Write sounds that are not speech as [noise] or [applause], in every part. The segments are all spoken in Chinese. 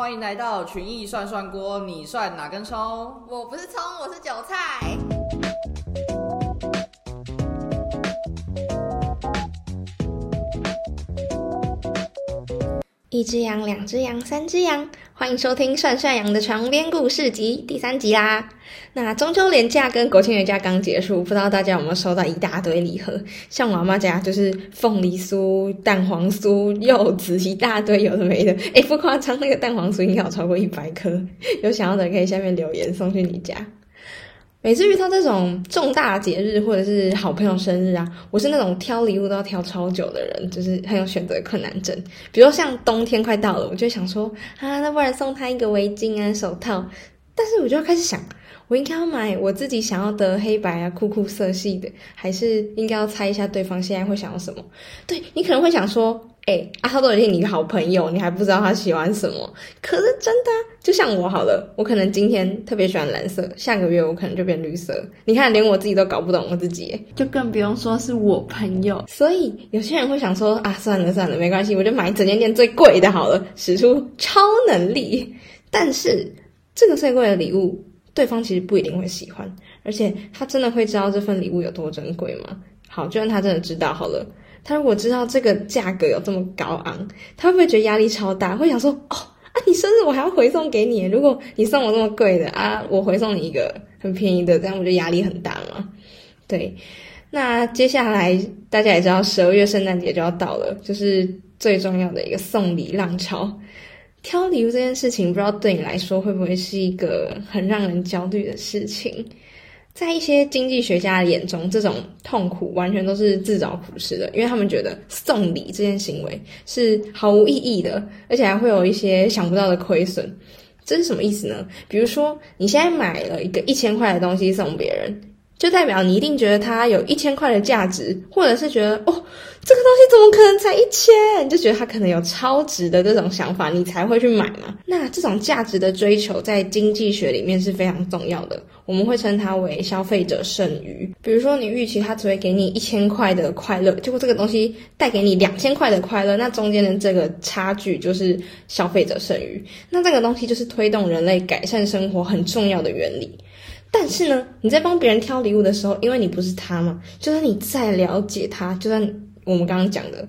欢迎来到群艺涮涮锅，你涮哪根葱？我不是葱，我是韭菜。一只羊，两只羊，三只羊，欢迎收听《涮涮羊的床边故事集》第三集啦。那中秋连假跟国庆连假刚结束，不知道大家有没有收到一大堆礼盒？像我妈家就是凤梨酥、蛋黄酥、柚子一大堆，有的没的。哎，不夸张，那个蛋黄酥应该有超过一百颗。有想要的可以下面留言送去你家。每次遇到这种重大节日或者是好朋友生日啊，我是那种挑礼物都要挑超久的人，就是很有选择困难症。比如像冬天快到了，我就想说啊，那不然送他一个围巾啊、手套。但是我就要开始想，我应该要买我自己想要的黑白啊、酷酷色系的，还是应该要猜一下对方现在会想要什么？对你可能会想说。哎，阿涛都已经你好朋友，你还不知道他喜欢什么？可是真的，就像我好了，我可能今天特别喜欢蓝色，下个月我可能就变绿色。你看，连我自己都搞不懂我自己，就更不用说是我朋友。所以有些人会想说啊，算了算了，没关系，我就买整间店最贵的好了，使出超能力。但是这个最贵的礼物，对方其实不一定会喜欢，而且他真的会知道这份礼物有多珍贵吗？好，就算他真的知道好了。他如果知道这个价格有这么高昂，他会不会觉得压力超大？会想说：“哦啊，你生日我还要回送给你，如果你送我这么贵的啊，我回送你一个很便宜的，这样我就压力很大嘛。[laughs] ”对。那接下来大家也知道，十二月圣诞节就要到了，就是最重要的一个送礼浪潮。挑礼物这件事情，不知道对你来说会不会是一个很让人焦虑的事情？在一些经济学家的眼中，这种痛苦完全都是自找苦吃的，因为他们觉得送礼这件行为是毫无意义的，而且还会有一些想不到的亏损。这是什么意思呢？比如说，你现在买了一个一千块的东西送别人。就代表你一定觉得它有一千块的价值，或者是觉得哦，这个东西怎么可能才一千？你就觉得它可能有超值的这种想法，你才会去买嘛。那这种价值的追求在经济学里面是非常重要的，我们会称它为消费者剩余。比如说，你预期它只会给你一千块的快乐，结果这个东西带给你两千块的快乐，那中间的这个差距就是消费者剩余。那这个东西就是推动人类改善生活很重要的原理。但是呢，你在帮别人挑礼物的时候，因为你不是他嘛，就算你再了解他，就算我们刚刚讲的，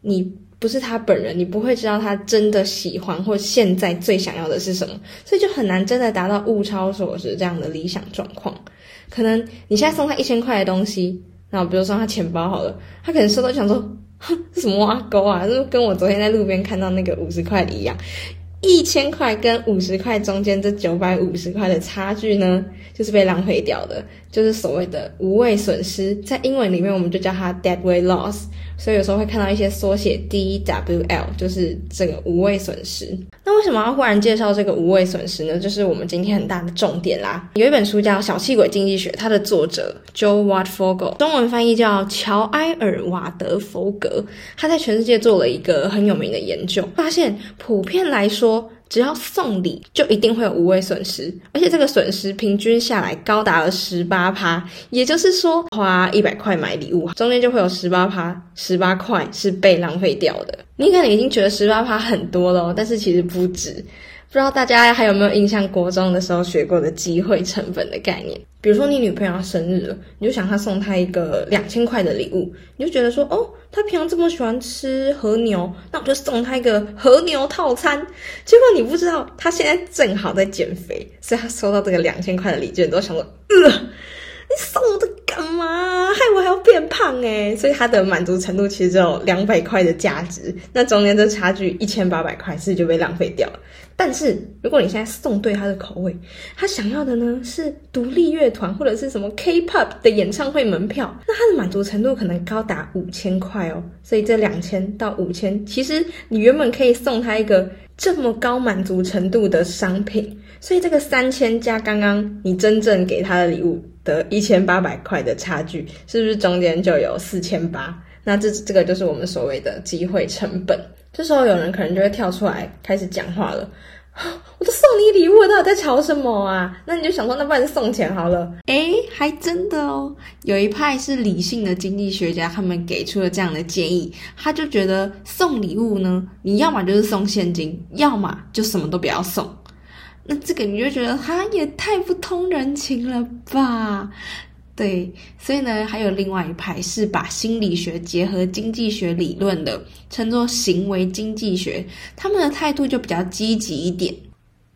你不是他本人，你不会知道他真的喜欢或现在最想要的是什么，所以就很难真的达到物超所值这样的理想状况。可能你现在送他一千块的东西，那比如说他钱包好了，他可能收到想说，哼，什么挖沟啊，就跟我昨天在路边看到那个五十块的一样。一千块跟五十块中间这九百五十块的差距呢，就是被浪费掉的，就是所谓的无谓损失。在英文里面，我们就叫它 dead weight loss。所以有时候会看到一些缩写 DWL，就是这个无谓损失。那为什么要忽然介绍这个无谓损失呢？就是我们今天很大的重点啦。有一本书叫《小气鬼经济学》，它的作者 Joe Watfogel，中文翻译叫乔埃尔瓦德弗格，他在全世界做了一个很有名的研究，发现普遍来说。只要送礼，就一定会有无谓损失，而且这个损失平均下来高达了十八趴。也就是说，花一百块买礼物，中间就会有十八趴，十八块是被浪费掉的。你可能已经觉得十八趴很多了，但是其实不止。不知道大家还有没有印象，国中的时候学过的机会成本的概念？比如说你女朋友生日了，你就想她送她一个两千块的礼物，你就觉得说，哦，她平常这么喜欢吃和牛，那我就送她一个和牛套餐。结果你不知道，她现在正好在减肥，所以她收到这个两千块的礼券，都想说，呃，你送我的干嘛？害我还要变胖诶所以他的满足程度其实只有两百块的价值，那中间这差距一千八百块，是不是就被浪费掉了？但是，如果你现在送对他的口味，他想要的呢是独立乐团或者是什么 K-pop 的演唱会门票，那他的满足程度可能高达五千块哦。所以这两千到五千，其实你原本可以送他一个这么高满足程度的商品，所以这个三千加刚刚你真正给他的礼物的一千八百块的差距，是不是中间就有四千八？那这这个就是我们所谓的机会成本。这时候有人可能就会跳出来开始讲话了 [gasps] 我都送你礼物，到底在吵什么啊？那你就想说，那不然送钱好了。诶，还真的哦。有一派是理性的经济学家，他们给出了这样的建议，他就觉得送礼物呢，你要么就是送现金，要么就什么都不要送。那这个你就觉得，哈，也太不通人情了吧？对，所以呢，还有另外一派是把心理学结合经济学理论的，称作行为经济学。他们的态度就比较积极一点，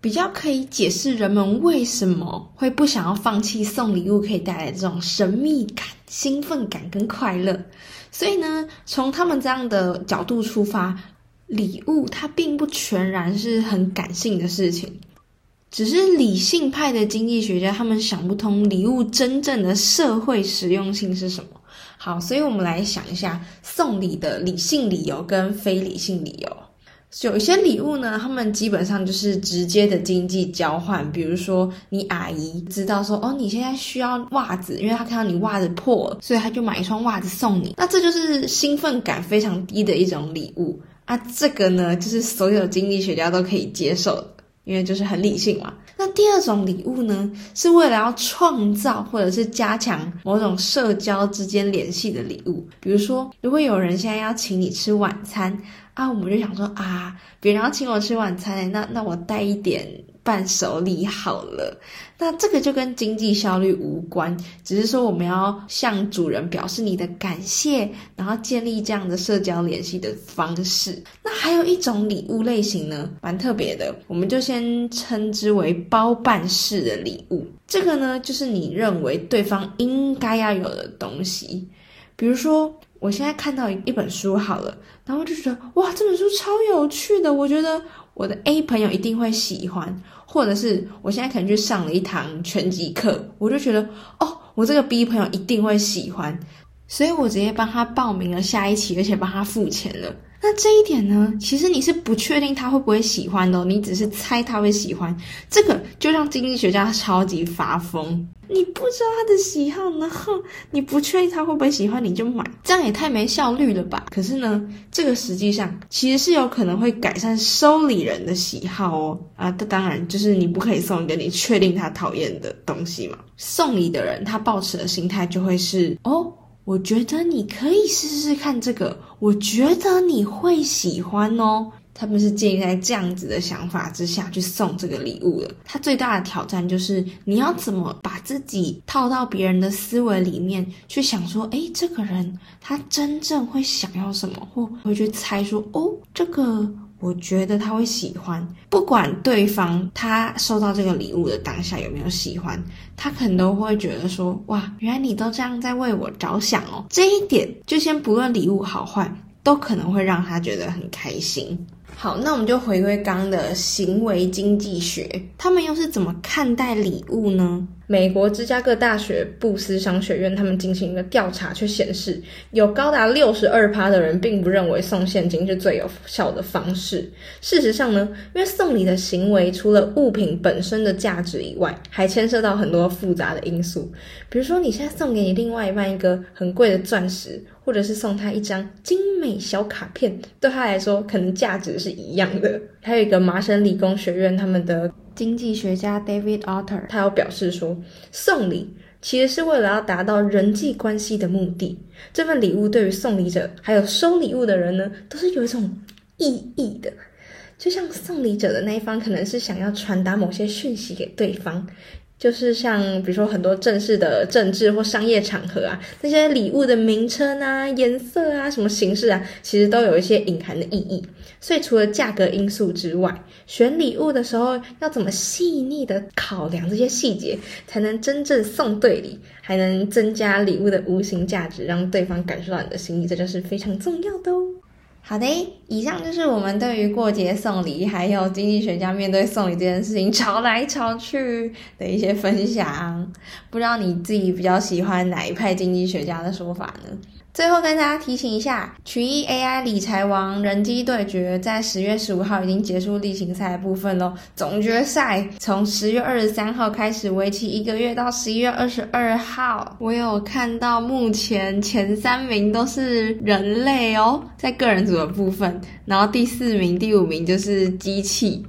比较可以解释人们为什么会不想要放弃送礼物可以带来这种神秘感、兴奋感跟快乐。所以呢，从他们这样的角度出发，礼物它并不全然是很感性的事情。只是理性派的经济学家，他们想不通礼物真正的社会实用性是什么。好，所以我们来想一下送礼的理性理由跟非理性理由。有一些礼物呢，他们基本上就是直接的经济交换，比如说你阿姨知道说，哦，你现在需要袜子，因为她看到你袜子破了，所以她就买一双袜子送你。那这就是兴奋感非常低的一种礼物啊。这个呢，就是所有经济学家都可以接受的。因为就是很理性嘛。那第二种礼物呢，是为了要创造或者是加强某种社交之间联系的礼物。比如说，如果有人现在要请你吃晚餐啊，我们就想说啊，别人要请我吃晚餐，那那我带一点。伴手礼好了，那这个就跟经济效率无关，只是说我们要向主人表示你的感谢，然后建立这样的社交联系的方式。那还有一种礼物类型呢，蛮特别的，我们就先称之为包办式的礼物。这个呢，就是你认为对方应该要有的东西，比如说我现在看到一本书好了，然后就觉得哇，这本书超有趣的，我觉得。我的 A 朋友一定会喜欢，或者是我现在可能去上了一堂拳击课，我就觉得哦，我这个 B 朋友一定会喜欢，所以我直接帮他报名了下一期，而且帮他付钱了。那这一点呢，其实你是不确定他会不会喜欢的，你只是猜他会喜欢，这个就让经济学家超级发疯。你不知道他的喜好，然后你不确定他会不会喜欢，你就买，这样也太没效率了吧？可是呢，这个实际上其实是有可能会改善收礼人的喜好哦。啊，这当然就是你不可以送一个你确定他讨厌的东西嘛。送礼的人他抱持的心态就会是哦。我觉得你可以试试看这个，我觉得你会喜欢哦。他们是建立在这样子的想法之下去送这个礼物的。他最大的挑战就是你要怎么把自己套到别人的思维里面去想说，诶，这个人他真正会想要什么，或会去猜说，哦，这个。我觉得他会喜欢，不管对方他收到这个礼物的当下有没有喜欢，他可能都会觉得说，哇，原来你都这样在为我着想哦。这一点就先不论礼物好坏，都可能会让他觉得很开心。好，那我们就回归刚刚的行为经济学，他们又是怎么看待礼物呢？美国芝加哥大学布斯商学院他们进行一个调查，却显示有高达六十二趴的人并不认为送现金是最有效的方式。事实上呢，因为送礼的行为除了物品本身的价值以外，还牵涉到很多复杂的因素。比如说，你现在送给你另外一半一个很贵的钻石，或者是送他一张精美小卡片，对他来说可能价值是一样的。还有一个麻省理工学院他们的。经济学家 David Otter，他有表示说，送礼其实是为了要达到人际关系的目的。这份礼物对于送礼者还有收礼物的人呢，都是有一种意义的。就像送礼者的那一方，可能是想要传达某些讯息给对方。就是像比如说很多正式的政治或商业场合啊，那些礼物的名称啊、颜色啊、什么形式啊，其实都有一些隐含的意义。所以除了价格因素之外，选礼物的时候要怎么细腻的考量这些细节，才能真正送对礼，还能增加礼物的无形价值，让对方感受到你的心意，这就是非常重要的哦。好的，以上就是我们对于过节送礼，还有经济学家面对送礼这件事情吵来吵去的一些分享。不知道你自己比较喜欢哪一派经济学家的说法呢？最后跟大家提醒一下，曲艺 AI 理财王人机对决在十月十五号已经结束例行赛的部分喽。总决赛从十月二十三号开始，为期一个月到十一月二十二号。我有看到目前前三名都是人类哦，在个人组的部分，然后第四名、第五名就是机器。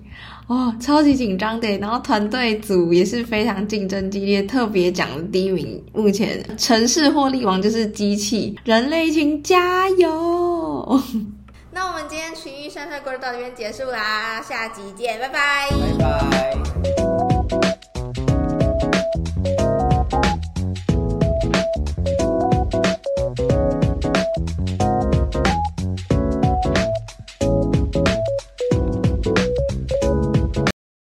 哦，超级紧张的。然后团队组也是非常竞争激烈，特别奖的第一名，目前城市获利王就是机器人类，请加油！[laughs] 那我们今天群益算算锅就到这边结束啦，下集见，拜拜。拜拜。